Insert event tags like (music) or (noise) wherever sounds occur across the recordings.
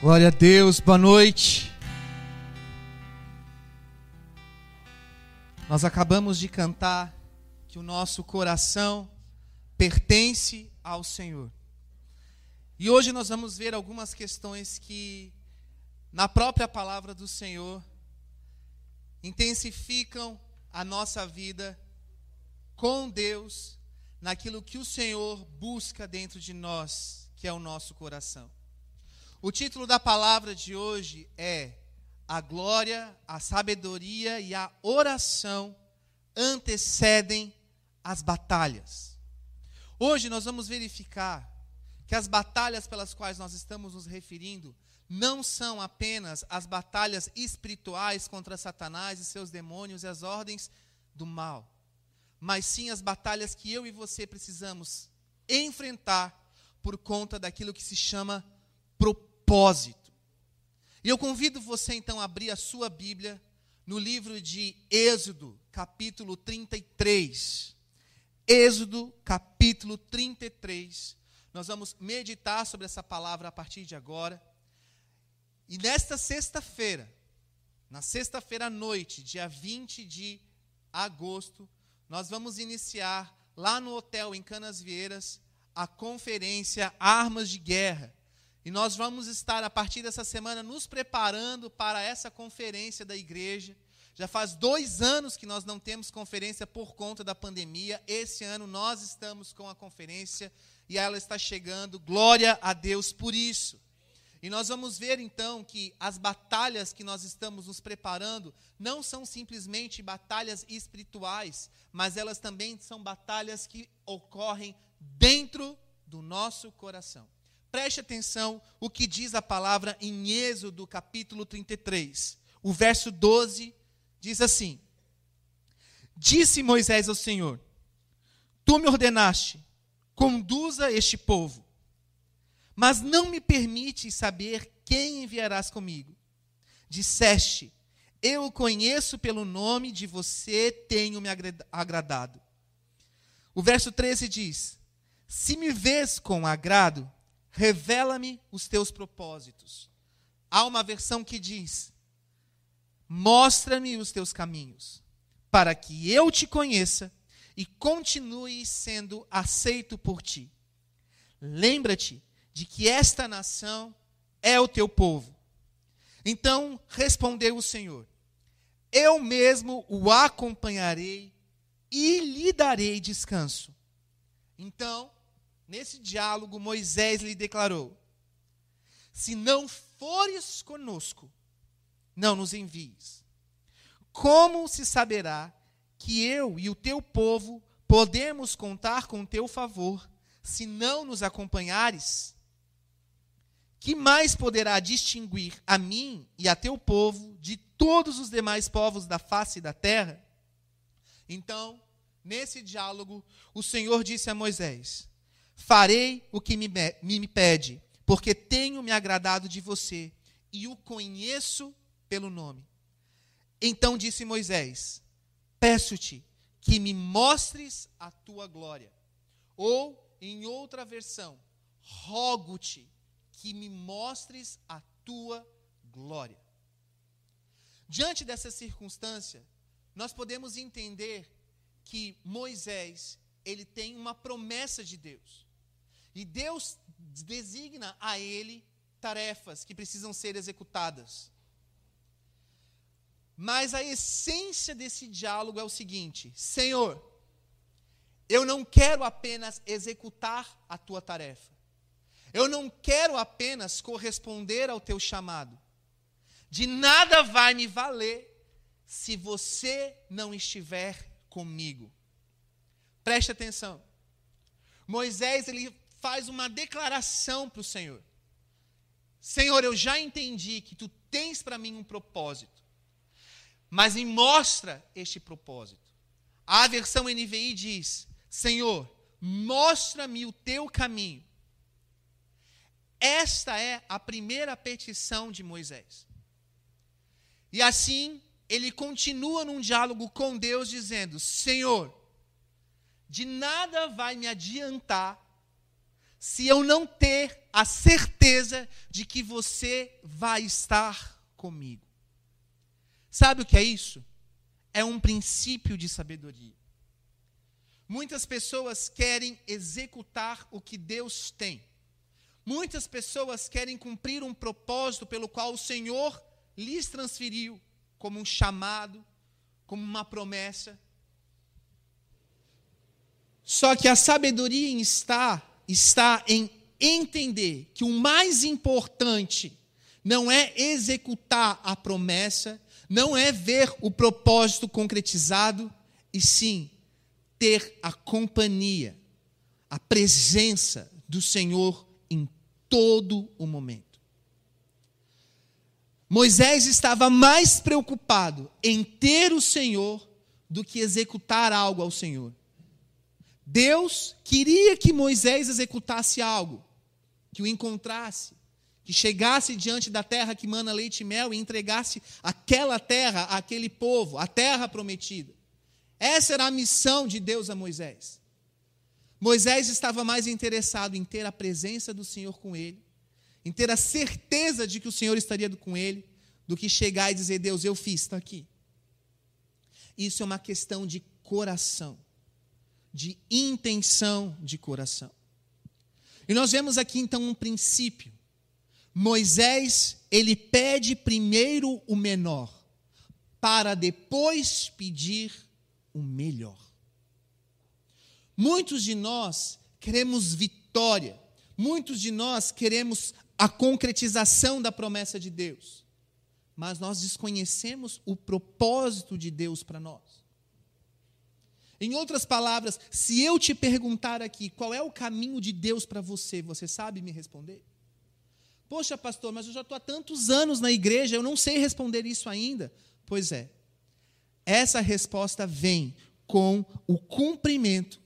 Glória a Deus, boa noite. Nós acabamos de cantar que o nosso coração pertence ao Senhor. E hoje nós vamos ver algumas questões que, na própria palavra do Senhor, intensificam a nossa vida com Deus, naquilo que o Senhor busca dentro de nós, que é o nosso coração. O título da palavra de hoje é A glória, a sabedoria e a oração antecedem as batalhas. Hoje nós vamos verificar que as batalhas pelas quais nós estamos nos referindo não são apenas as batalhas espirituais contra Satanás e seus demônios e as ordens do mal, mas sim as batalhas que eu e você precisamos enfrentar por conta daquilo que se chama propósito propósito. E eu convido você então a abrir a sua Bíblia no livro de Êxodo, capítulo 33. Êxodo, capítulo 33. Nós vamos meditar sobre essa palavra a partir de agora. E nesta sexta-feira, na sexta-feira à noite, dia 20 de agosto, nós vamos iniciar lá no hotel em Canas Vieiras a conferência Armas de Guerra e nós vamos estar, a partir dessa semana, nos preparando para essa conferência da igreja. Já faz dois anos que nós não temos conferência por conta da pandemia. Esse ano nós estamos com a conferência e ela está chegando. Glória a Deus por isso. E nós vamos ver então que as batalhas que nós estamos nos preparando não são simplesmente batalhas espirituais, mas elas também são batalhas que ocorrem dentro do nosso coração. Preste atenção o que diz a palavra em Êxodo capítulo 33. O verso 12 diz assim: Disse Moisés ao Senhor: Tu me ordenaste, conduza este povo, mas não me permites saber quem enviarás comigo. Disseste: Eu o conheço pelo nome, de você tenho me agradado. O verso 13 diz: Se me vês com agrado, revela-me os teus propósitos. Há uma versão que diz: mostra-me os teus caminhos, para que eu te conheça e continue sendo aceito por ti. Lembra-te de que esta nação é o teu povo. Então respondeu o Senhor: Eu mesmo o acompanharei e lhe darei descanso. Então Nesse diálogo, Moisés lhe declarou: Se não fores conosco, não nos envies. Como se saberá que eu e o teu povo podemos contar com teu favor, se não nos acompanhares? Que mais poderá distinguir a mim e a teu povo de todos os demais povos da face da terra? Então, nesse diálogo, o Senhor disse a Moisés: Farei o que me, me pede, porque tenho me agradado de você e o conheço pelo nome. Então disse Moisés: Peço-te que me mostres a tua glória. Ou, em outra versão, rogo-te que me mostres a tua glória. Diante dessa circunstância, nós podemos entender que Moisés, ele tem uma promessa de Deus. E Deus designa a ele tarefas que precisam ser executadas. Mas a essência desse diálogo é o seguinte: Senhor, eu não quero apenas executar a tua tarefa. Eu não quero apenas corresponder ao teu chamado. De nada vai me valer se você não estiver comigo. Preste atenção. Moisés ele faz uma declaração para o Senhor. Senhor, eu já entendi que tu tens para mim um propósito, mas me mostra este propósito. A versão NVI diz: Senhor, mostra-me o teu caminho. Esta é a primeira petição de Moisés. E assim, ele continua num diálogo com Deus, dizendo: Senhor, de nada vai me adiantar se eu não ter a certeza de que você vai estar comigo. Sabe o que é isso? É um princípio de sabedoria. Muitas pessoas querem executar o que Deus tem. Muitas pessoas querem cumprir um propósito pelo qual o Senhor lhes transferiu, como um chamado, como uma promessa. Só que a sabedoria está, está em entender que o mais importante não é executar a promessa, não é ver o propósito concretizado, e sim ter a companhia, a presença do Senhor em todo o momento. Moisés estava mais preocupado em ter o Senhor do que executar algo ao Senhor. Deus queria que Moisés executasse algo, que o encontrasse, que chegasse diante da terra que mana leite e mel e entregasse aquela terra àquele povo, a terra prometida. Essa era a missão de Deus a Moisés. Moisés estava mais interessado em ter a presença do Senhor com ele, em ter a certeza de que o Senhor estaria com ele, do que chegar e dizer: Deus, eu fiz, está aqui. Isso é uma questão de coração, de intenção de coração. E nós vemos aqui então um princípio. Moisés, ele pede primeiro o menor, para depois pedir o melhor. Muitos de nós queremos vitória, muitos de nós queremos a concretização da promessa de Deus, mas nós desconhecemos o propósito de Deus para nós. Em outras palavras, se eu te perguntar aqui qual é o caminho de Deus para você, você sabe me responder? Poxa, pastor, mas eu já estou há tantos anos na igreja, eu não sei responder isso ainda. Pois é, essa resposta vem com o cumprimento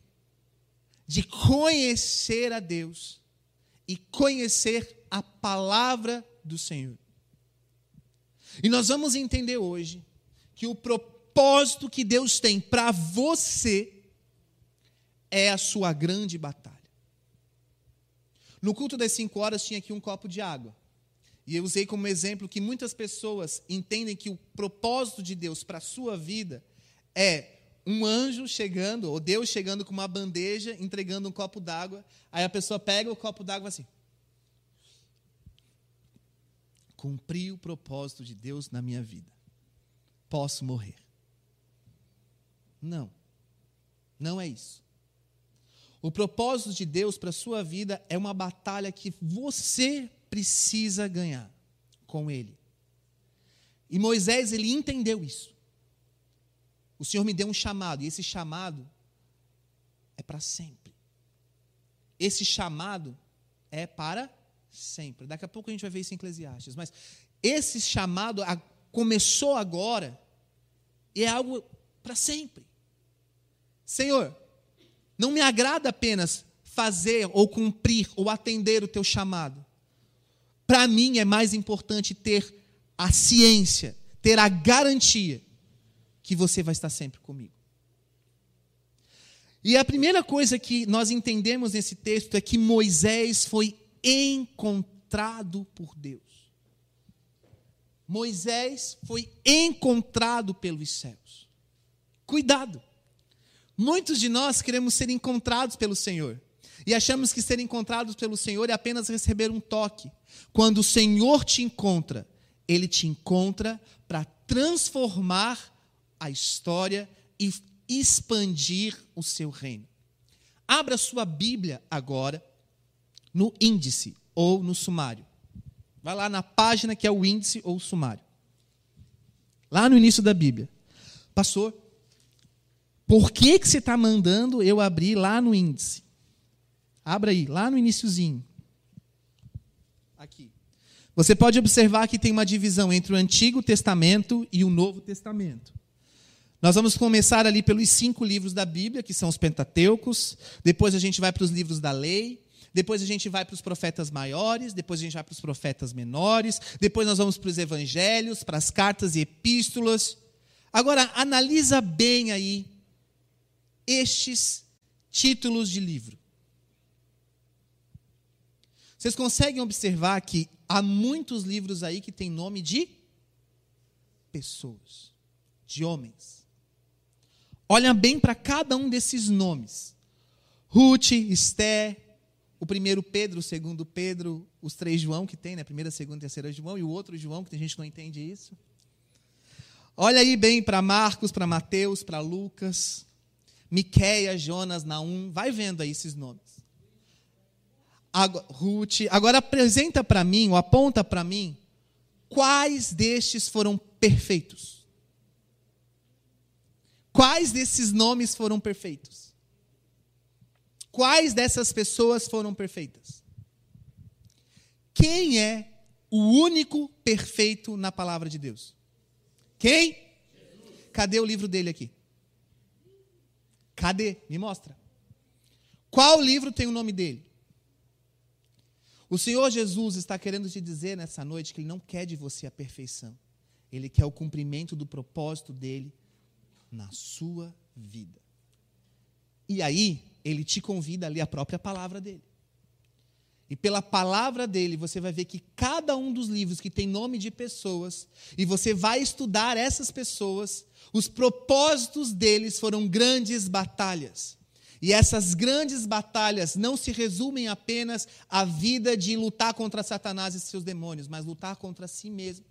de conhecer a Deus e conhecer a palavra do Senhor. E nós vamos entender hoje que o propósito que Deus tem para você é a sua grande batalha. No culto das cinco horas tinha aqui um copo de água. E eu usei como exemplo que muitas pessoas entendem que o propósito de Deus para a sua vida é um anjo chegando, ou Deus chegando com uma bandeja, entregando um copo d'água. Aí a pessoa pega o copo d'água assim. Cumpri o propósito de Deus na minha vida. Posso morrer. Não. Não é isso. O propósito de Deus para a sua vida é uma batalha que você precisa ganhar com ele. E Moisés, ele entendeu isso. O Senhor me deu um chamado, e esse chamado é para sempre. Esse chamado é para sempre. Daqui a pouco a gente vai ver isso em Eclesiastes, mas esse chamado começou agora e é algo para sempre. Senhor, não me agrada apenas fazer ou cumprir ou atender o teu chamado. Para mim é mais importante ter a ciência, ter a garantia que você vai estar sempre comigo. E a primeira coisa que nós entendemos nesse texto é que Moisés foi encontrado por Deus. Moisés foi encontrado pelos céus. Cuidado. Muitos de nós queremos ser encontrados pelo Senhor. E achamos que ser encontrados pelo Senhor é apenas receber um toque. Quando o Senhor te encontra, Ele te encontra para transformar a história e expandir o seu reino. Abra sua Bíblia agora no índice ou no sumário. Vai lá na página que é o índice ou o sumário. Lá no início da Bíblia. Pastor, por que, que você está mandando eu abrir lá no índice? Abra aí, lá no iníciozinho. Aqui. Você pode observar que tem uma divisão entre o Antigo Testamento e o Novo Testamento. Nós vamos começar ali pelos cinco livros da Bíblia, que são os Pentateucos. Depois a gente vai para os livros da lei. Depois a gente vai para os profetas maiores. Depois a gente vai para os profetas menores. Depois nós vamos para os evangelhos, para as cartas e epístolas. Agora, analisa bem aí estes títulos de livro. Vocês conseguem observar que há muitos livros aí que tem nome de pessoas, de homens. Olha bem para cada um desses nomes. Ruth, Esté, o primeiro Pedro, o segundo Pedro, os três João que tem, né? Primeira, segunda, terceira João e o outro João, que tem gente que não entende isso. Olha aí bem para Marcos, para Mateus, para Lucas, Miqueia, Jonas, Naum, vai vendo aí esses nomes. Agora, Ruth, agora apresenta para mim, ou aponta para mim, quais destes foram perfeitos? Quais desses nomes foram perfeitos? Quais dessas pessoas foram perfeitas? Quem é o único perfeito na palavra de Deus? Quem? Cadê o livro dele aqui? Cadê? Me mostra. Qual livro tem o nome dele? O Senhor Jesus está querendo te dizer nessa noite que Ele não quer de você a perfeição. Ele quer o cumprimento do propósito dele na sua vida. E aí, Ele te convida a ler a própria palavra dele. E pela palavra dele, você vai ver que cada um dos livros que tem nome de pessoas, e você vai estudar essas pessoas, os propósitos deles foram grandes batalhas. E essas grandes batalhas não se resumem apenas à vida de lutar contra Satanás e seus demônios, mas lutar contra si mesmos.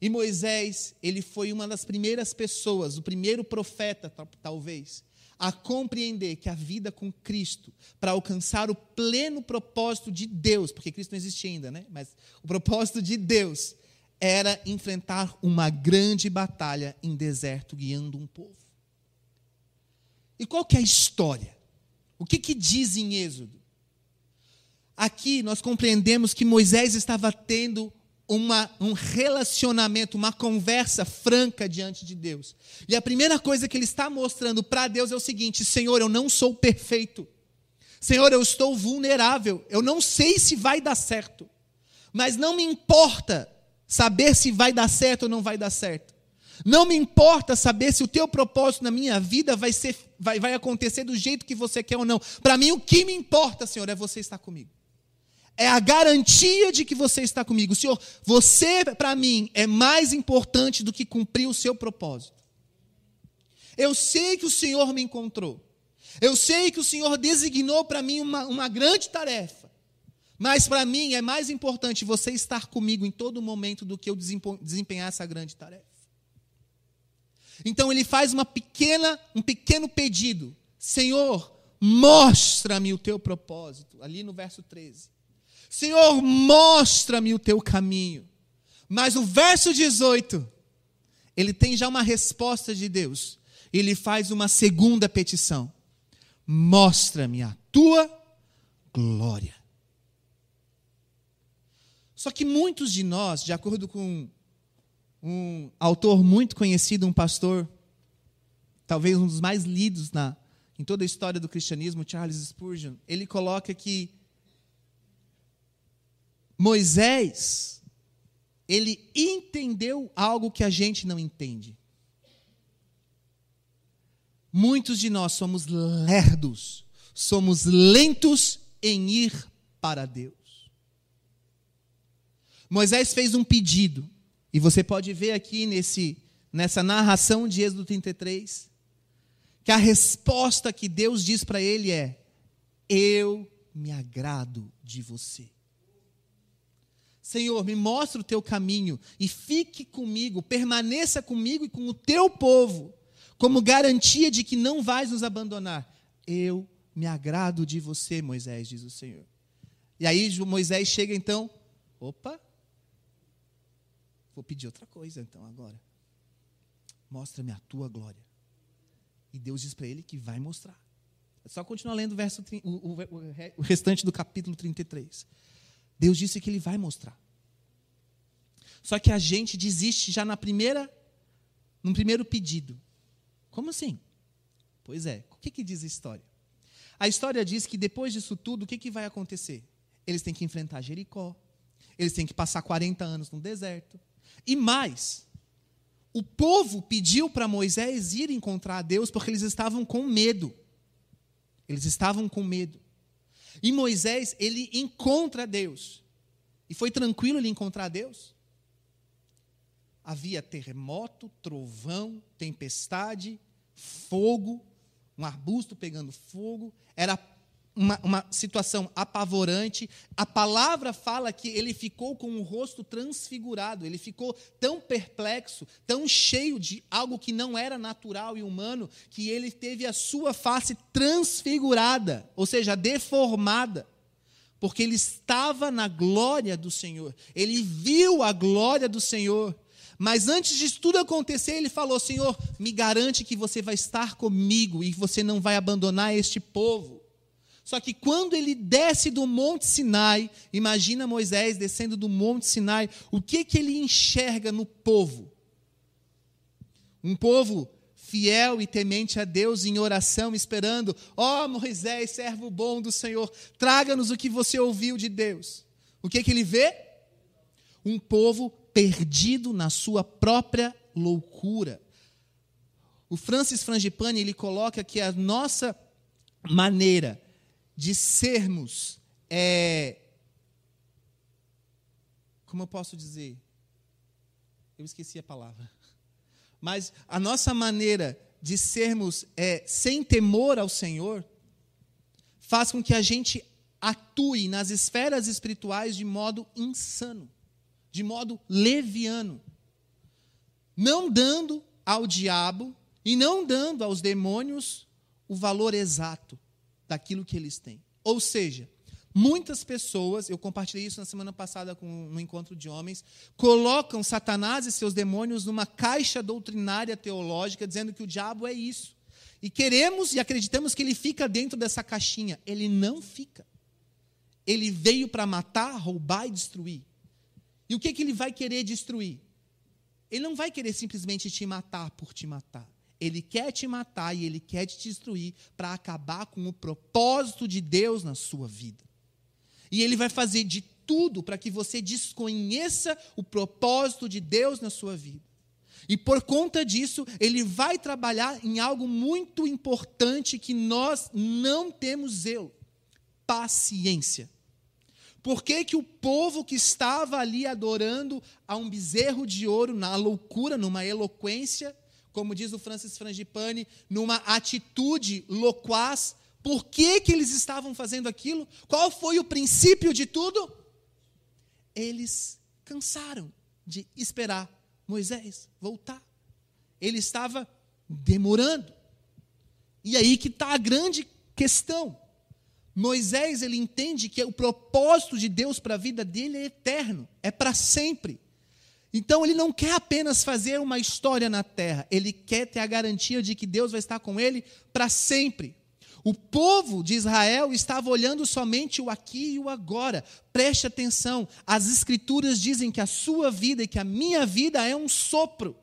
E Moisés, ele foi uma das primeiras pessoas, o primeiro profeta, talvez, a compreender que a vida com Cristo, para alcançar o pleno propósito de Deus, porque Cristo não existe ainda, né? Mas o propósito de Deus era enfrentar uma grande batalha em deserto, guiando um povo. E qual que é a história? O que, que diz em Êxodo? Aqui nós compreendemos que Moisés estava tendo uma, um relacionamento, uma conversa franca diante de Deus. E a primeira coisa que ele está mostrando para Deus é o seguinte: Senhor, eu não sou perfeito. Senhor, eu estou vulnerável. Eu não sei se vai dar certo. Mas não me importa saber se vai dar certo ou não vai dar certo. Não me importa saber se o teu propósito na minha vida vai, ser, vai, vai acontecer do jeito que você quer ou não. Para mim, o que me importa, Senhor, é você estar comigo é a garantia de que você está comigo. Senhor, você para mim é mais importante do que cumprir o seu propósito. Eu sei que o Senhor me encontrou. Eu sei que o Senhor designou para mim uma, uma grande tarefa. Mas para mim é mais importante você estar comigo em todo momento do que eu desempenhar essa grande tarefa. Então ele faz uma pequena, um pequeno pedido. Senhor, mostra-me o teu propósito. Ali no verso 13. Senhor, mostra-me o teu caminho. Mas o verso 18, ele tem já uma resposta de Deus. Ele faz uma segunda petição: Mostra-me a tua glória. Só que muitos de nós, de acordo com um autor muito conhecido, um pastor, talvez um dos mais lidos na, em toda a história do cristianismo, Charles Spurgeon, ele coloca que Moisés, ele entendeu algo que a gente não entende. Muitos de nós somos lerdos, somos lentos em ir para Deus. Moisés fez um pedido, e você pode ver aqui nesse, nessa narração de Êxodo 33, que a resposta que Deus diz para ele é: Eu me agrado de você. Senhor, me mostra o teu caminho e fique comigo, permaneça comigo e com o teu povo, como garantia de que não vais nos abandonar. Eu me agrado de você, Moisés, diz o Senhor. E aí Moisés chega então, opa, vou pedir outra coisa então agora. Mostra-me a tua glória. E Deus diz para ele que vai mostrar. É só continuar lendo o, verso, o, o, o restante do capítulo 33. Deus disse que ele vai mostrar. Só que a gente desiste já na primeira, no primeiro pedido. Como assim? Pois é, o que, que diz a história? A história diz que depois disso tudo, o que, que vai acontecer? Eles têm que enfrentar Jericó, eles têm que passar 40 anos no deserto. E mais, o povo pediu para Moisés ir encontrar Deus porque eles estavam com medo. Eles estavam com medo. E Moisés, ele encontra Deus. E foi tranquilo ele encontrar Deus? Havia terremoto, trovão, tempestade, fogo, um arbusto pegando fogo. Era uma, uma, situação apavorante. A palavra fala que ele ficou com o rosto transfigurado, ele ficou tão perplexo, tão cheio de algo que não era natural e humano, que ele teve a sua face transfigurada, ou seja, deformada. Porque ele estava na glória do Senhor, ele viu a glória do Senhor. Mas antes de tudo acontecer, ele falou: Senhor, me garante que você vai estar comigo e você não vai abandonar este povo. Só que quando ele desce do Monte Sinai, imagina Moisés descendo do Monte Sinai, o que, que ele enxerga no povo? Um povo fiel e temente a Deus em oração, esperando: ó oh, Moisés, servo bom do Senhor, traga-nos o que você ouviu de Deus. O que, que ele vê? Um povo perdido na sua própria loucura. O Francis Frangipane ele coloca que a nossa maneira de sermos, é, como eu posso dizer? Eu esqueci a palavra. Mas a nossa maneira de sermos é, sem temor ao Senhor faz com que a gente atue nas esferas espirituais de modo insano, de modo leviano, não dando ao diabo e não dando aos demônios o valor exato daquilo que eles têm. Ou seja, muitas pessoas, eu compartilhei isso na semana passada com, no encontro de homens, colocam Satanás e seus demônios numa caixa doutrinária teológica, dizendo que o diabo é isso. E queremos e acreditamos que ele fica dentro dessa caixinha. Ele não fica. Ele veio para matar, roubar e destruir. E o que, que ele vai querer destruir? Ele não vai querer simplesmente te matar por te matar. Ele quer te matar e ele quer te destruir para acabar com o propósito de Deus na sua vida. E ele vai fazer de tudo para que você desconheça o propósito de Deus na sua vida. E por conta disso, ele vai trabalhar em algo muito importante que nós não temos zelo: paciência. Por que, que o povo que estava ali adorando a um bezerro de ouro, na loucura, numa eloquência, como diz o Francis Frangipane, numa atitude loquaz. Por que, que eles estavam fazendo aquilo? Qual foi o princípio de tudo? Eles cansaram de esperar Moisés voltar. Ele estava demorando. E aí que está a grande questão. Moisés ele entende que o propósito de Deus para a vida dele é eterno, é para sempre. Então ele não quer apenas fazer uma história na terra, ele quer ter a garantia de que Deus vai estar com ele para sempre. O povo de Israel estava olhando somente o aqui e o agora. Preste atenção, as escrituras dizem que a sua vida e que a minha vida é um sopro.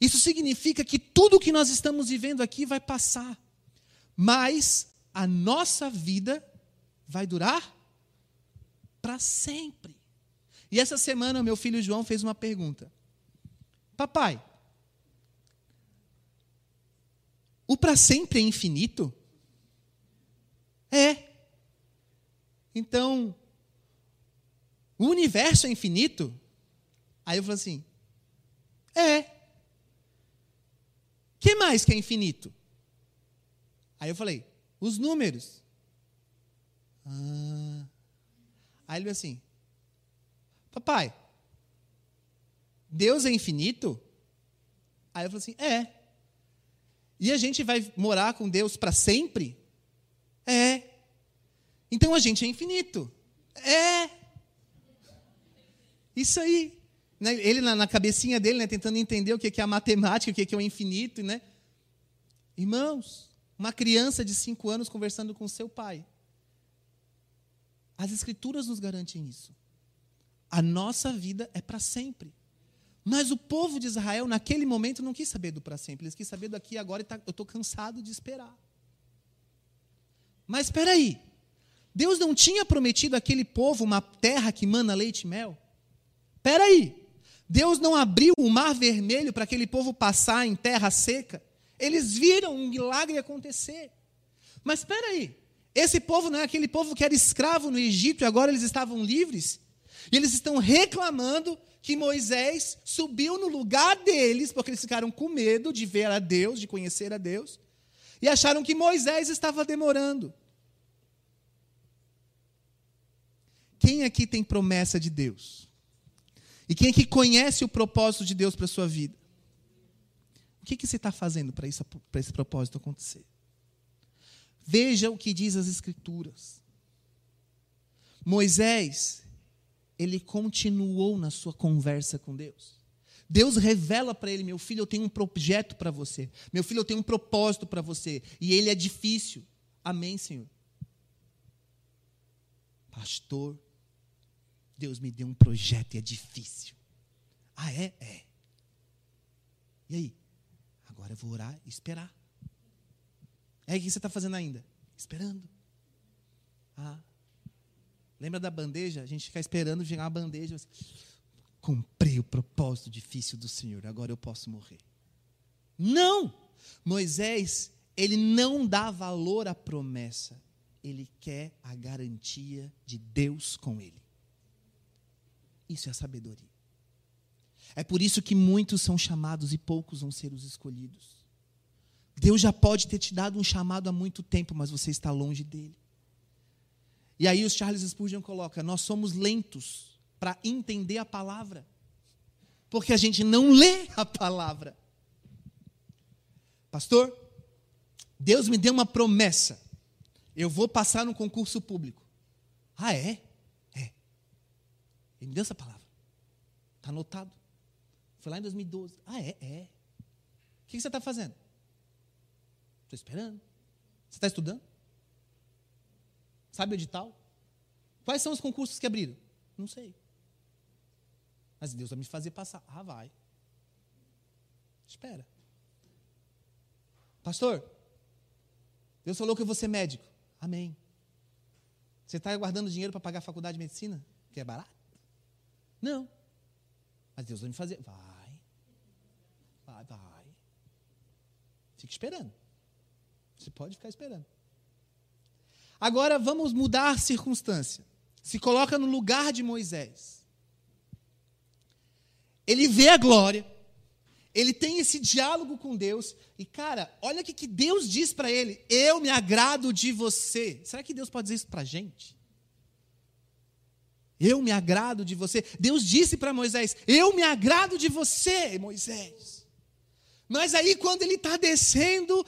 Isso significa que tudo que nós estamos vivendo aqui vai passar, mas a nossa vida vai durar para sempre. E essa semana, meu filho João fez uma pergunta: Papai, o para sempre é infinito? É. Então, o universo é infinito? Aí eu falei assim: É. que mais que é infinito? Aí eu falei: os números. Ah. Aí ele assim: Papai, Deus é infinito? Aí eu falei assim: É. E a gente vai morar com Deus para sempre? É. Então a gente é infinito? É. Isso aí. Né? Ele, na, cabecinha dele, né, tentando entender o que é a matemática, o que é o infinito, né? Irmãos, uma criança de cinco anos conversando com seu pai. As escrituras nos garantem isso. A nossa vida é para sempre. Mas o povo de Israel, naquele momento, não quis saber do para sempre. Eles quis saber do aqui e agora e tá, eu estou cansado de esperar. Mas espera aí. Deus não tinha prometido àquele povo uma terra que mana leite e mel? Espera aí. Deus não abriu o mar vermelho para aquele povo passar em terra seca? Eles viram um milagre acontecer. Mas espera aí. Esse povo não é aquele povo que era escravo no Egito e agora eles estavam livres. E eles estão reclamando que Moisés subiu no lugar deles, porque eles ficaram com medo de ver a Deus, de conhecer a Deus, e acharam que Moisés estava demorando. Quem aqui tem promessa de Deus? E quem aqui conhece o propósito de Deus para a sua vida? O que, que você está fazendo para esse propósito acontecer? Veja o que diz as Escrituras. Moisés, ele continuou na sua conversa com Deus. Deus revela para ele: meu filho, eu tenho um projeto para você. Meu filho, eu tenho um propósito para você. E ele é difícil. Amém, Senhor. Pastor, Deus me deu um projeto e é difícil. Ah, é? É. E aí? Agora eu vou orar e esperar. É o que você está fazendo ainda? Esperando. Ah. Lembra da bandeja? A gente fica esperando chegar a bandeja. Assim, Comprei o propósito difícil do Senhor, agora eu posso morrer. Não! Moisés, ele não dá valor à promessa, ele quer a garantia de Deus com ele. Isso é sabedoria. É por isso que muitos são chamados e poucos vão ser os escolhidos. Deus já pode ter te dado um chamado há muito tempo, mas você está longe dele. E aí o Charles Spurgeon coloca: nós somos lentos para entender a palavra, porque a gente não lê a palavra. Pastor, Deus me deu uma promessa. Eu vou passar no concurso público. Ah, é? É. Ele me deu essa palavra. Está anotado. Foi lá em 2012. Ah, é? É. O que você está fazendo? Estou esperando. Você está estudando? Sabe o edital? Quais são os concursos que abriram? Não sei. Mas Deus vai me fazer passar. Ah, vai. Espera. Pastor, Deus falou que eu vou ser médico. Amém. Você está guardando dinheiro para pagar a faculdade de medicina? Que é barato? Não. Mas Deus vai me fazer. Vai. Vai, vai. Fique esperando. Você pode ficar esperando. Agora vamos mudar a circunstância. Se coloca no lugar de Moisés. Ele vê a glória, ele tem esse diálogo com Deus, e cara, olha o que Deus diz para ele: Eu me agrado de você. Será que Deus pode dizer isso para a gente? Eu me agrado de você. Deus disse para Moisés: Eu me agrado de você, Moisés. Mas aí, quando ele está descendo,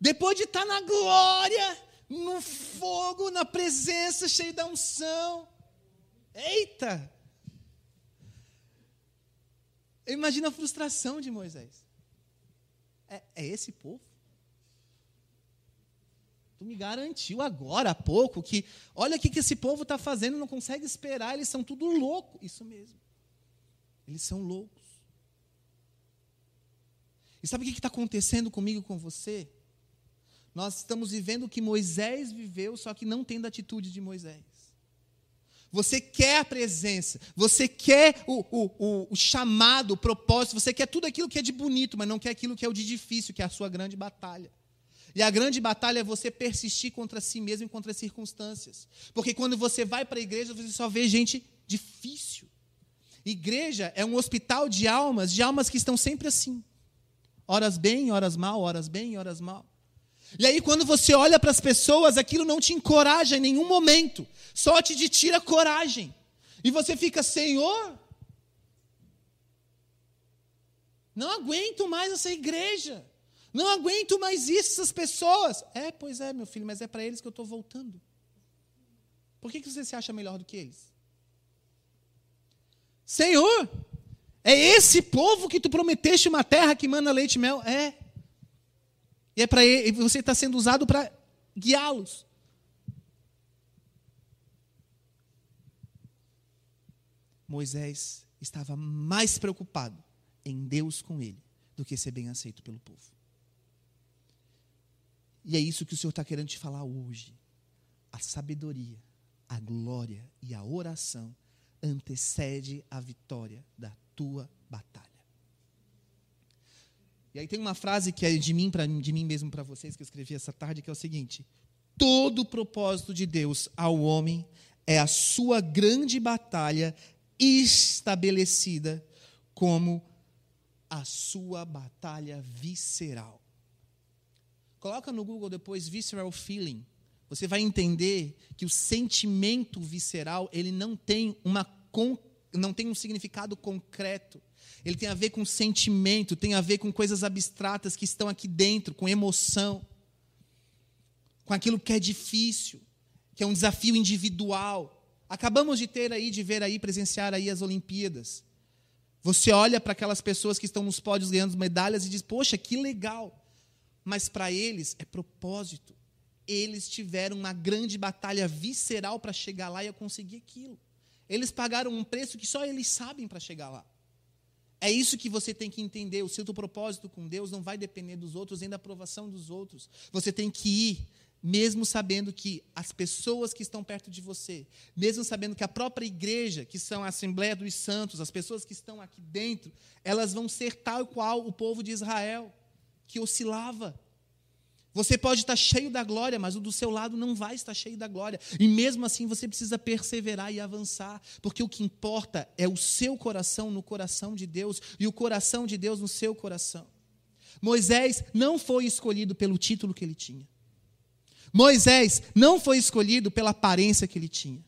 depois de estar tá na glória, no fogo, na presença, cheio da unção. Eita! Eu imagino a frustração de Moisés. É, é esse povo? Tu me garantiu agora há pouco que, olha o que esse povo está fazendo, não consegue esperar, eles são tudo louco. Isso mesmo. Eles são loucos. E sabe o que está acontecendo comigo com você? Nós estamos vivendo o que Moisés viveu, só que não tendo a atitude de Moisés. Você quer a presença, você quer o, o, o, chamado, o propósito, você quer tudo aquilo que é de bonito, mas não quer aquilo que é o de difícil, que é a sua grande batalha. E a grande batalha é você persistir contra si mesmo e contra as circunstâncias. Porque quando você vai para a igreja, você só vê gente difícil. Igreja é um hospital de almas, de almas que estão sempre assim. Horas bem, horas mal, horas bem, horas mal. E aí, quando você olha para as pessoas, aquilo não te encoraja em nenhum momento, só te tira coragem. E você fica, Senhor, não aguento mais essa igreja, não aguento mais isso, essas pessoas. É, pois é, meu filho, mas é para eles que eu estou voltando. Por que, que você se acha melhor do que eles? Senhor, é esse povo que tu prometeste uma terra que manda leite e mel? É. E é para você está sendo usado para guiá-los. Moisés estava mais preocupado em Deus com ele do que ser bem aceito pelo povo. E é isso que o Senhor está querendo te falar hoje. A sabedoria, a glória e a oração antecede a vitória da tua batalha. E aí tem uma frase que é de mim, pra, de mim mesmo para vocês, que eu escrevi essa tarde, que é o seguinte: todo o propósito de Deus ao homem é a sua grande batalha estabelecida como a sua batalha visceral. Coloca no Google depois visceral feeling. Você vai entender que o sentimento visceral, ele não tem uma não tem um significado concreto. Ele tem a ver com sentimento, tem a ver com coisas abstratas que estão aqui dentro, com emoção, com aquilo que é difícil, que é um desafio individual. Acabamos de ter aí, de ver aí, presenciar aí as Olimpíadas. Você olha para aquelas pessoas que estão nos pódios ganhando medalhas e diz: Poxa, que legal. Mas para eles é propósito. Eles tiveram uma grande batalha visceral para chegar lá e conseguir aquilo. Eles pagaram um preço que só eles sabem para chegar lá. É isso que você tem que entender. O seu propósito com Deus não vai depender dos outros, nem da aprovação dos outros. Você tem que ir, mesmo sabendo que as pessoas que estão perto de você, mesmo sabendo que a própria igreja, que são a Assembleia dos Santos, as pessoas que estão aqui dentro, elas vão ser tal qual o povo de Israel, que oscilava. Você pode estar cheio da glória, mas o do seu lado não vai estar cheio da glória. E mesmo assim você precisa perseverar e avançar, porque o que importa é o seu coração no coração de Deus e o coração de Deus no seu coração. Moisés não foi escolhido pelo título que ele tinha. Moisés não foi escolhido pela aparência que ele tinha.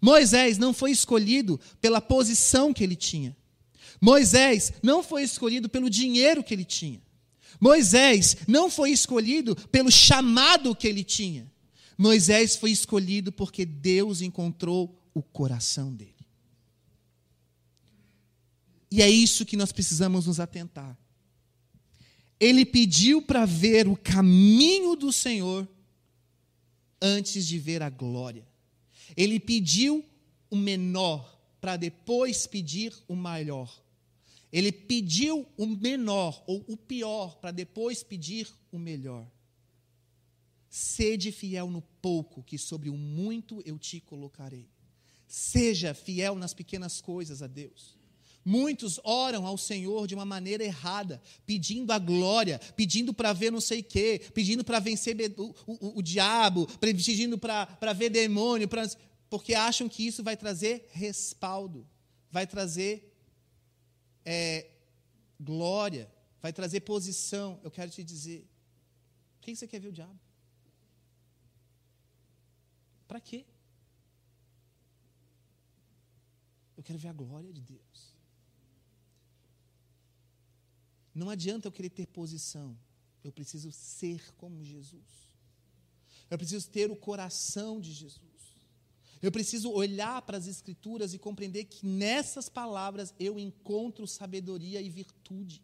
Moisés não foi escolhido pela posição que ele tinha. Moisés não foi escolhido pelo dinheiro que ele tinha. Moisés não foi escolhido pelo chamado que ele tinha. Moisés foi escolhido porque Deus encontrou o coração dele. E é isso que nós precisamos nos atentar. Ele pediu para ver o caminho do Senhor antes de ver a glória. Ele pediu o menor para depois pedir o maior. Ele pediu o menor ou o pior para depois pedir o melhor. Sede fiel no pouco, que sobre o muito eu te colocarei. Seja fiel nas pequenas coisas a Deus. Muitos oram ao Senhor de uma maneira errada, pedindo a glória, pedindo para ver não sei o quê, pedindo para vencer o, o, o, diabo, pedindo para ver demônio, pra, porque acham que isso vai trazer respaldo, vai trazer é, glória, vai trazer posição. Eu quero te dizer: por que você quer ver o diabo? Para quê? Eu quero ver a glória de Deus. Não adianta eu querer ter posição, eu preciso ser como Jesus. Eu preciso ter o coração de Jesus. Eu preciso olhar para as Escrituras e compreender que nessas palavras eu encontro sabedoria e virtude.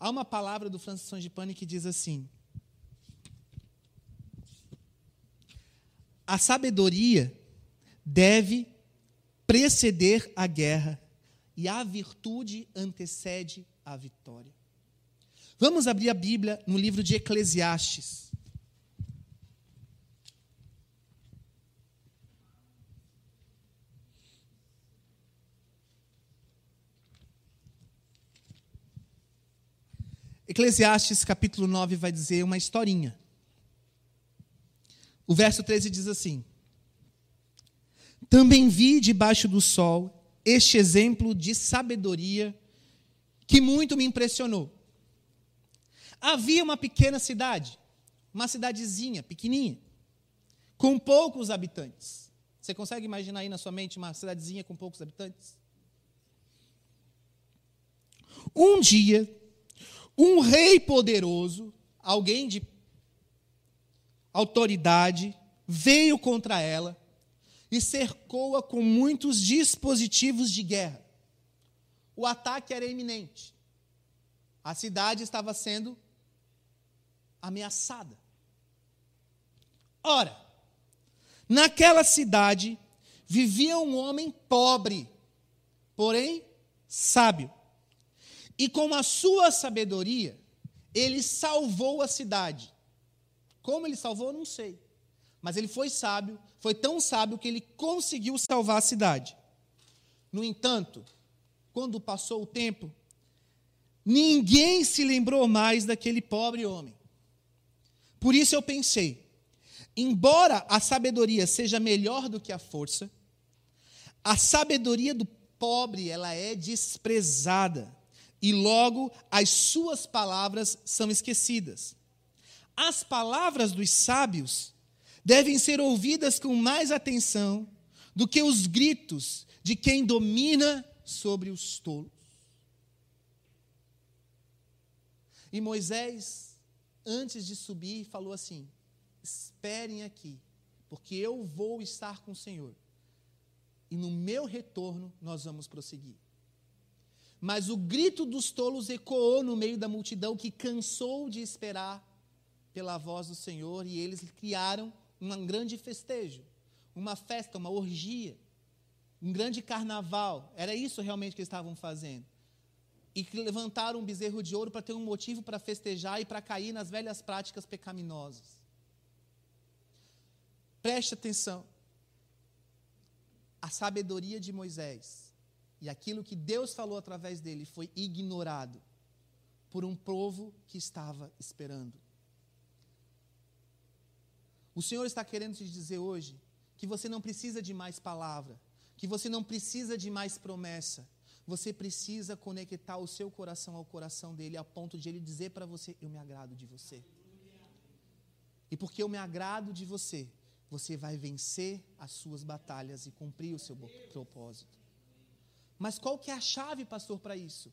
Há uma palavra do Francis Frangipane que diz assim: A sabedoria deve preceder a guerra e a virtude antecede a vitória. Vamos abrir a Bíblia no livro de Eclesiastes. Eclesiastes capítulo 9 vai dizer uma historinha. O verso 13 diz assim: Também vi debaixo do sol este exemplo de sabedoria que muito me impressionou. Havia uma pequena cidade, uma cidadezinha pequenininha, com poucos habitantes. Você consegue imaginar aí na sua mente uma cidadezinha com poucos habitantes? Um dia um rei poderoso, alguém de autoridade, veio contra ela e cercou-a com muitos dispositivos de guerra. O ataque era iminente. A cidade estava sendo ameaçada. Ora, naquela cidade vivia um homem pobre, porém sábio. E com a sua sabedoria, ele salvou a cidade. Como ele salvou, eu não sei. Mas ele foi sábio, foi tão sábio que ele conseguiu salvar a cidade. No entanto, quando passou o tempo, ninguém se lembrou mais daquele pobre homem. Por isso eu pensei: Embora a sabedoria seja melhor do que a força, a sabedoria do pobre ela é desprezada e logo as suas palavras são esquecidas. As palavras dos sábios devem ser ouvidas com mais atenção do que os gritos de quem domina sobre os tolos. E Moisés, antes de subir, falou assim: Esperem aqui, porque eu vou estar com o Senhor. E no meu retorno nós vamos prosseguir. Mas o grito dos tolos ecoou no meio da multidão que cansou de esperar pela voz do Senhor e eles criaram um grande festejo, uma festa, uma orgia, um grande carnaval. Era isso realmente que eles estavam fazendo. E levantaram um bezerro de ouro para ter um motivo para festejar e para cair nas velhas práticas pecaminosas. Preste atenção. A sabedoria de Moisés e aquilo que Deus falou através dele foi ignorado por um povo que estava esperando. O Senhor está querendo te dizer hoje que você não precisa de mais palavra, que você não precisa de mais promessa. Você precisa conectar o seu coração ao coração dele, a ponto de ele dizer para você: Eu me agrado de você. E porque eu me agrado de você, você vai vencer as suas batalhas e cumprir o seu propósito. Mas qual que é a chave, pastor, para isso?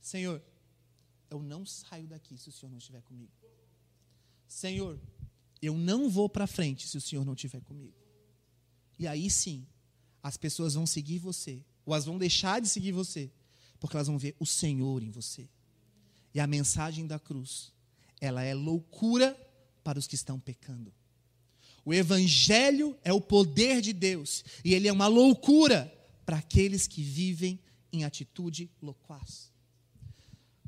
Senhor, eu não saio daqui se o Senhor não estiver comigo. Senhor, eu não vou para frente se o Senhor não estiver comigo. E aí sim, as pessoas vão seguir você, ou elas vão deixar de seguir você, porque elas vão ver o Senhor em você. E a mensagem da cruz, ela é loucura para os que estão pecando. O Evangelho é o poder de Deus. E ele é uma loucura para aqueles que vivem em atitude loquaz.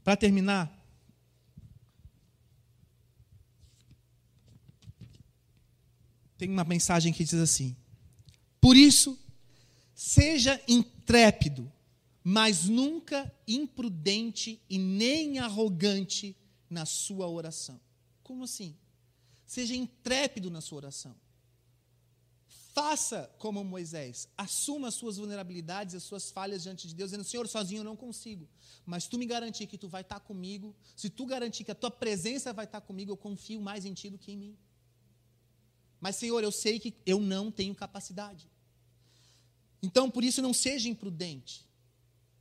Para terminar, tem uma mensagem que diz assim: Por isso, seja intrépido, mas nunca imprudente e nem arrogante na sua oração. Como assim? Seja intrépido na sua oração. Faça como Moisés. Assuma as suas vulnerabilidades, as suas falhas diante de Deus, dizendo: Senhor, sozinho eu não consigo. Mas tu me garantir que tu vai estar comigo, se tu garantir que a tua presença vai estar comigo, eu confio mais em ti do que em mim. Mas, Senhor, eu sei que eu não tenho capacidade. Então, por isso, não seja imprudente.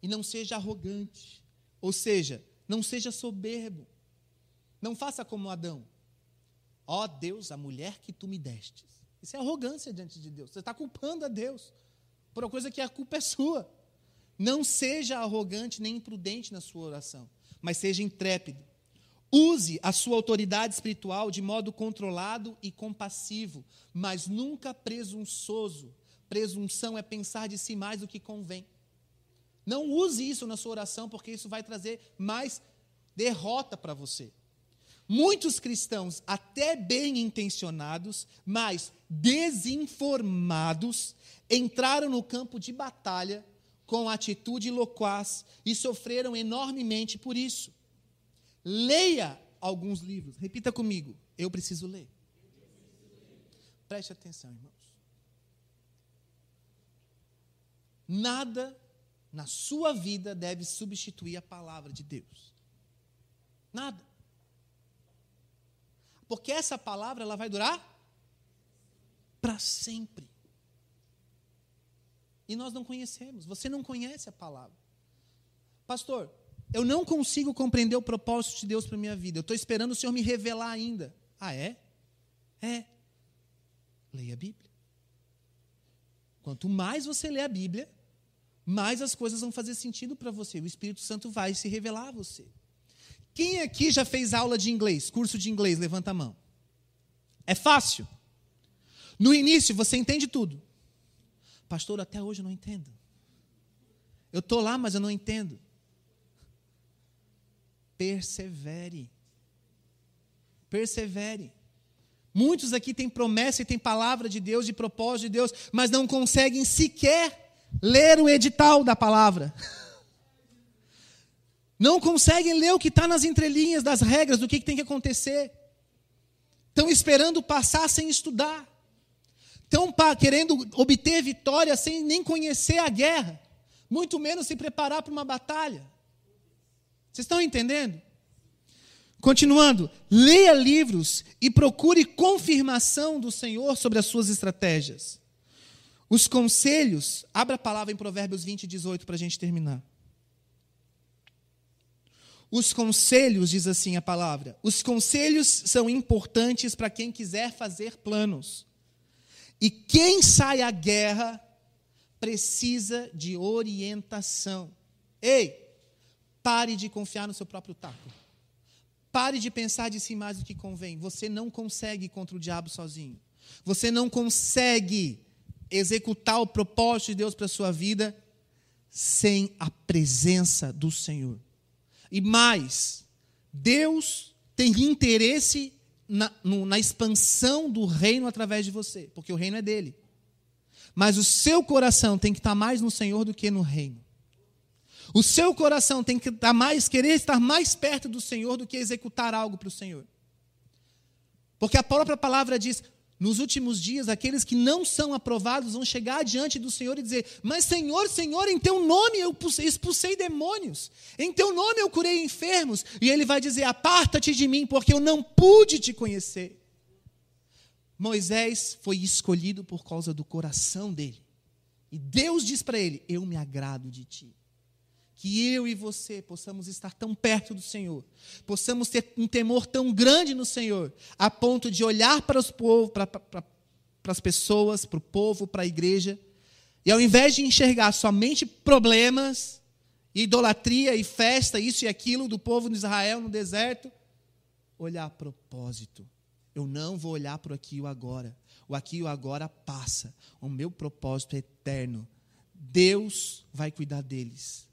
E não seja arrogante. Ou seja, não seja soberbo. Não faça como Adão. Ó oh, Deus, a mulher que tu me destes. Isso é arrogância diante de Deus. Você está culpando a Deus por uma coisa que a culpa é sua. Não seja arrogante nem imprudente na sua oração, mas seja intrépido. Use a sua autoridade espiritual de modo controlado e compassivo, mas nunca presunçoso. Presunção é pensar de si mais do que convém. Não use isso na sua oração, porque isso vai trazer mais derrota para você. Muitos cristãos, até bem intencionados, mas desinformados, entraram no campo de batalha com atitude loquaz e sofreram enormemente por isso. Leia alguns livros. Repita comigo. Eu preciso ler. Preste atenção, irmãos. Nada na sua vida deve substituir a palavra de Deus. Nada. Porque essa palavra ela vai durar para sempre. E nós não conhecemos. Você não conhece a palavra. Pastor, eu não consigo compreender o propósito de Deus para minha vida. Eu estou esperando o Senhor me revelar ainda. Ah, é? É. Leia a Bíblia. Quanto mais você lê a Bíblia, mais as coisas vão fazer sentido para você. O Espírito Santo vai se revelar a você. Quem aqui já fez aula de inglês, curso de inglês? Levanta a mão. É fácil. No início você entende tudo. Pastor, até hoje eu não entendo. Eu estou lá, mas eu não entendo. Persevere. Persevere. Muitos aqui têm promessa e têm palavra de Deus, de propósito de Deus, mas não conseguem sequer ler o edital da palavra. (laughs) Não conseguem ler o que está nas entrelinhas das regras do que, que tem que acontecer. estão esperando passar sem estudar, estão querendo obter vitória sem nem conhecer a guerra, muito menos se preparar para uma batalha. Vocês estão entendendo? Continuando, leia livros e procure confirmação do Senhor sobre as suas estratégias. Os conselhos, abra a palavra em Provérbios 20, 18 para a gente terminar. Os conselhos, diz assim a palavra, os conselhos são importantes para quem quiser fazer planos. E quem sai à guerra precisa de orientação. Ei, pare de confiar no seu próprio taco. Pare de pensar de si mais do que convém. Você não consegue contra o diabo sozinho. Você não consegue executar o propósito de Deus para a sua vida sem a presença do Senhor. E mais, Deus tem interesse na, no, na expansão do reino através de você, porque o reino é dele. Mas o seu coração tem que estar mais no Senhor do que no reino. O seu coração tem que estar mais, querer estar mais perto do Senhor do que executar algo para o Senhor. Porque a própria palavra diz: nos últimos dias, aqueles que não são aprovados vão chegar diante do Senhor e dizer: Mas Senhor, Senhor, em teu nome eu expulsei demônios, em teu nome eu curei enfermos. E ele vai dizer: Aparta-te de mim, porque eu não pude te conhecer. Moisés foi escolhido por causa do coração dele. E Deus diz para ele: Eu me agrado de ti que eu e você possamos estar tão perto do Senhor, possamos ter um temor tão grande no Senhor, a ponto de olhar para os povos, para, para, para as pessoas, para o povo, para a igreja, e ao invés de enxergar somente problemas, idolatria e festa, isso e aquilo do povo de Israel no deserto, olhar propósito. Eu não vou olhar para o aqui e o agora. O aqui e o agora passa. O meu propósito é eterno. Deus vai cuidar deles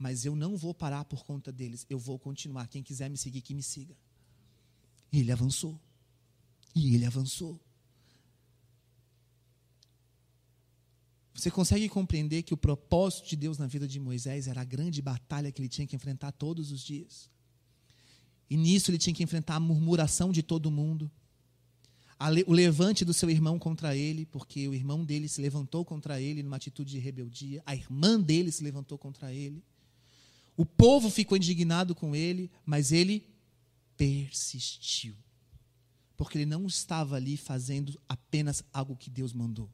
mas eu não vou parar por conta deles, eu vou continuar. Quem quiser me seguir, que me siga. E ele avançou. E ele avançou. Você consegue compreender que o propósito de Deus na vida de Moisés era a grande batalha que ele tinha que enfrentar todos os dias? E nisso ele tinha que enfrentar a murmuração de todo mundo, o levante do seu irmão contra ele, porque o irmão dele se levantou contra ele numa atitude de rebeldia, a irmã dele se levantou contra ele. O povo ficou indignado com ele, mas ele persistiu. Porque ele não estava ali fazendo apenas algo que Deus mandou.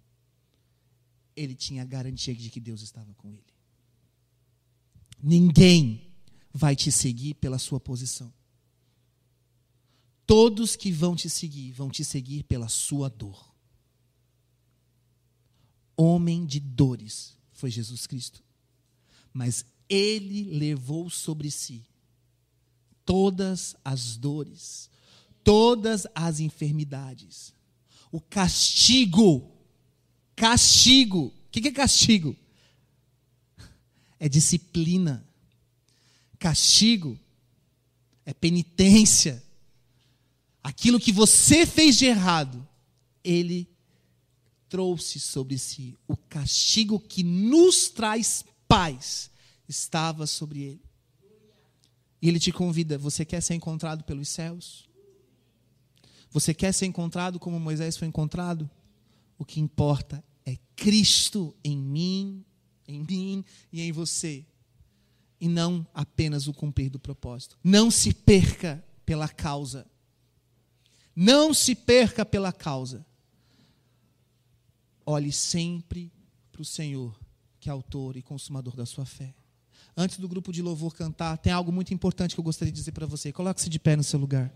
Ele tinha a garantia de que Deus estava com ele. Ninguém vai te seguir pela sua posição. Todos que vão te seguir, vão te seguir pela sua dor. Homem de dores foi Jesus Cristo. Mas ele levou sobre si todas as dores, todas as enfermidades. O castigo, castigo, o que é castigo? É disciplina. Castigo é penitência. Aquilo que você fez de errado, ele trouxe sobre si o castigo que nos traz paz estava sobre ele. E ele te convida: você quer ser encontrado pelos céus? Você quer ser encontrado como Moisés foi encontrado? O que importa é Cristo em mim, em mim e em você. E não apenas o cumprir do propósito. Não se perca pela causa. Não se perca pela causa. Olhe sempre para o Senhor, que é autor e consumador da sua fé antes do grupo de louvor cantar, tem algo muito importante que eu gostaria de dizer para você. Coloque-se de pé no seu lugar.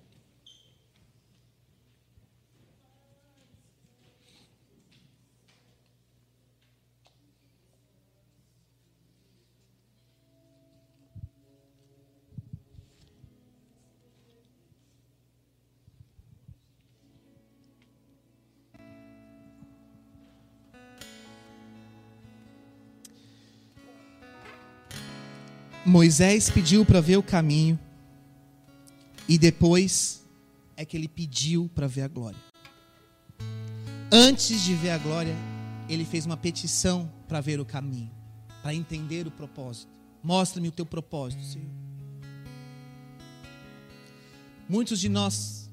Moisés pediu para ver o caminho e depois é que ele pediu para ver a glória. Antes de ver a glória, ele fez uma petição para ver o caminho, para entender o propósito. Mostra-me o teu propósito, Senhor. Muitos de nós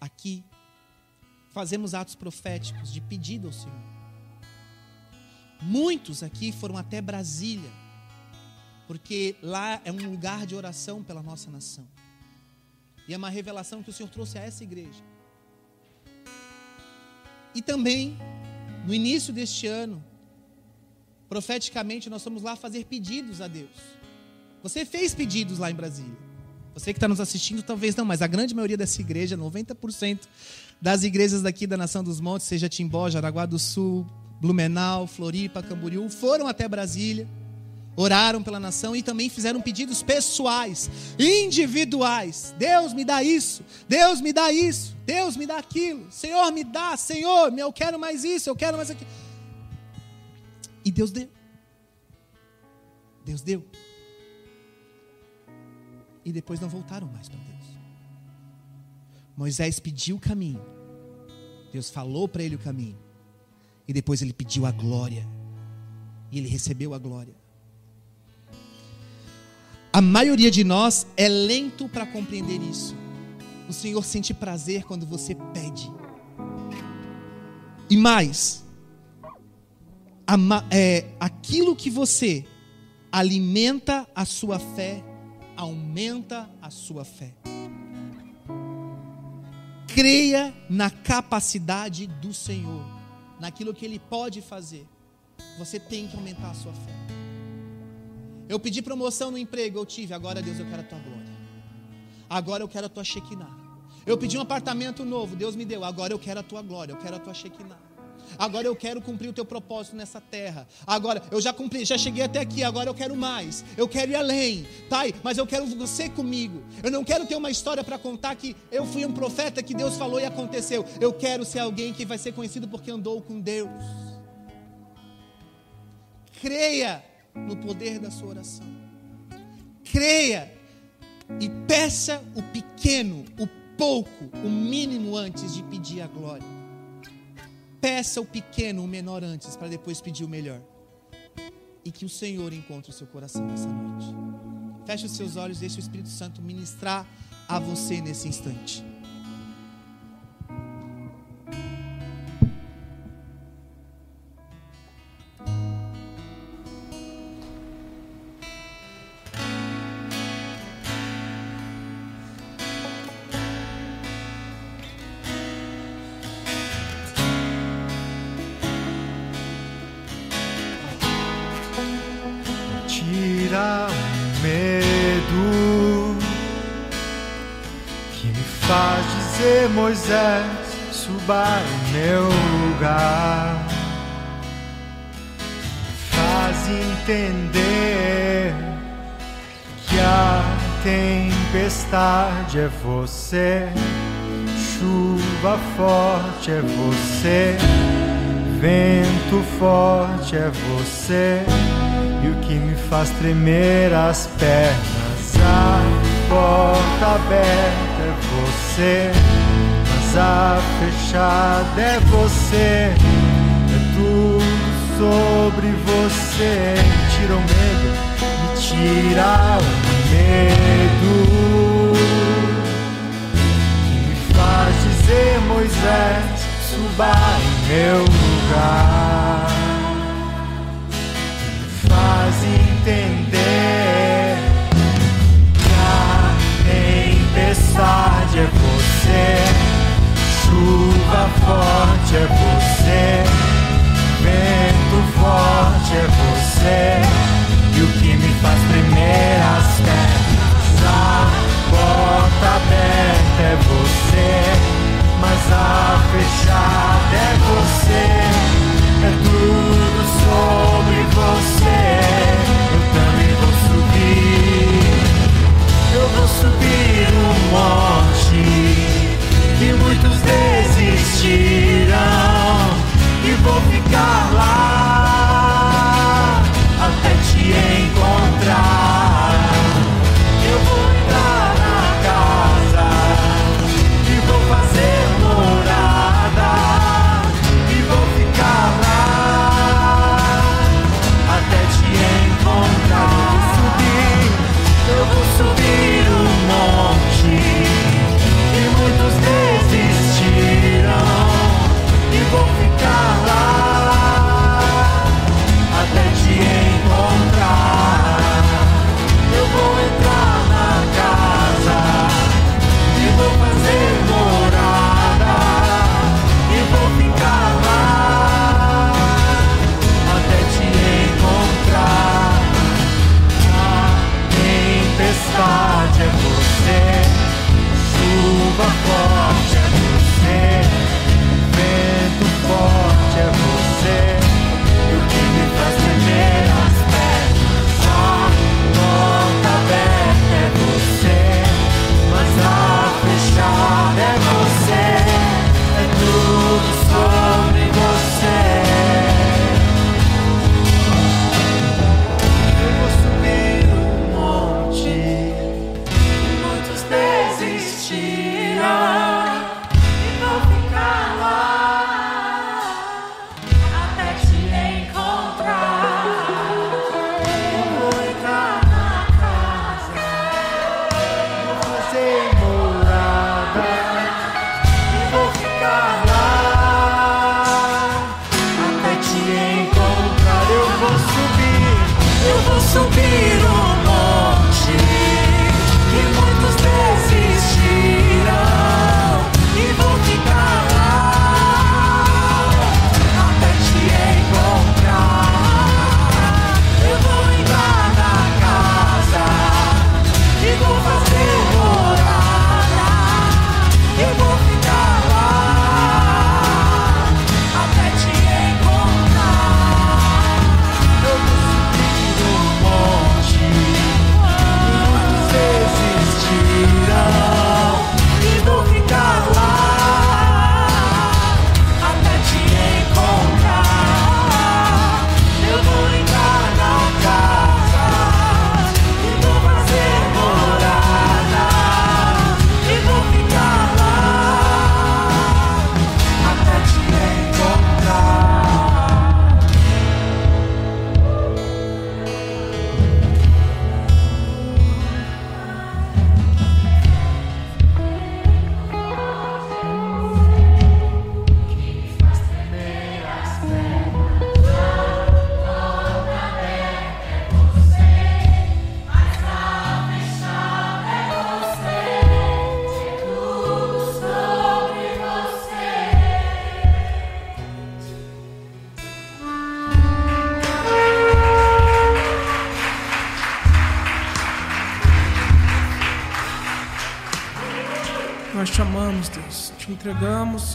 aqui fazemos atos proféticos de pedido ao Senhor. Muitos aqui foram até Brasília, porque lá é um lugar de oração pela nossa nação. E é uma revelação que o Senhor trouxe a essa igreja. E também, no início deste ano, profeticamente, nós fomos lá fazer pedidos a Deus. Você fez pedidos lá em Brasília. Você que está nos assistindo, talvez não, mas a grande maioria dessa igreja, 90% das igrejas daqui da Nação dos Montes, seja Timbó, Jaraguá do Sul, Blumenau, Floripa, Camboriú, foram até Brasília, oraram pela nação e também fizeram pedidos pessoais, individuais. Deus me dá isso, Deus me dá isso, Deus me dá aquilo, Senhor me dá, Senhor, eu quero mais isso, eu quero mais aquilo. E Deus deu. Deus deu. E depois não voltaram mais para Deus. Moisés pediu o caminho. Deus falou para ele o caminho. E depois ele pediu a glória. E ele recebeu a glória. A maioria de nós é lento para compreender isso. O Senhor sente prazer quando você pede. E mais, é, aquilo que você alimenta a sua fé, aumenta a sua fé. Creia na capacidade do Senhor naquilo que Ele pode fazer, você tem que aumentar a sua fé. Eu pedi promoção no emprego, eu tive, agora Deus, eu quero a tua glória. Agora eu quero a tua Shekinah. Eu pedi um apartamento novo, Deus me deu, agora eu quero a tua glória, eu quero a tua Shekinah. Agora eu quero cumprir o teu propósito nessa terra. Agora eu já cumpri, já cheguei até aqui, agora eu quero mais. Eu quero ir além. Pai, mas eu quero você comigo. Eu não quero ter uma história para contar que eu fui um profeta que Deus falou e aconteceu. Eu quero ser alguém que vai ser conhecido porque andou com Deus. Creia no poder da sua oração. Creia e peça o pequeno, o pouco, o mínimo antes de pedir a glória. Peça o pequeno, o menor antes, para depois pedir o melhor. E que o Senhor encontre o seu coração nessa noite. Feche os seus olhos, deixe o Espírito Santo ministrar a você nesse instante. Tempestade é você, chuva forte é você, vento forte é você, e o que me faz tremer as pernas, a porta aberta é você. Casa fechada é você, é tudo sobre você. Tira o medo, me tira o medo. Dizer, Moisés, suba em meu lugar.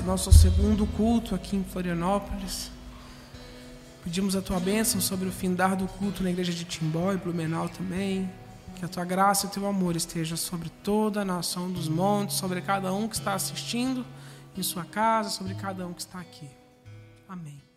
Nosso segundo culto aqui em Florianópolis. Pedimos a tua bênção sobre o findar do culto na igreja de Timbó e Blumenau também. Que a tua graça e o teu amor esteja sobre toda a nação dos montes, sobre cada um que está assistindo em sua casa, sobre cada um que está aqui. Amém.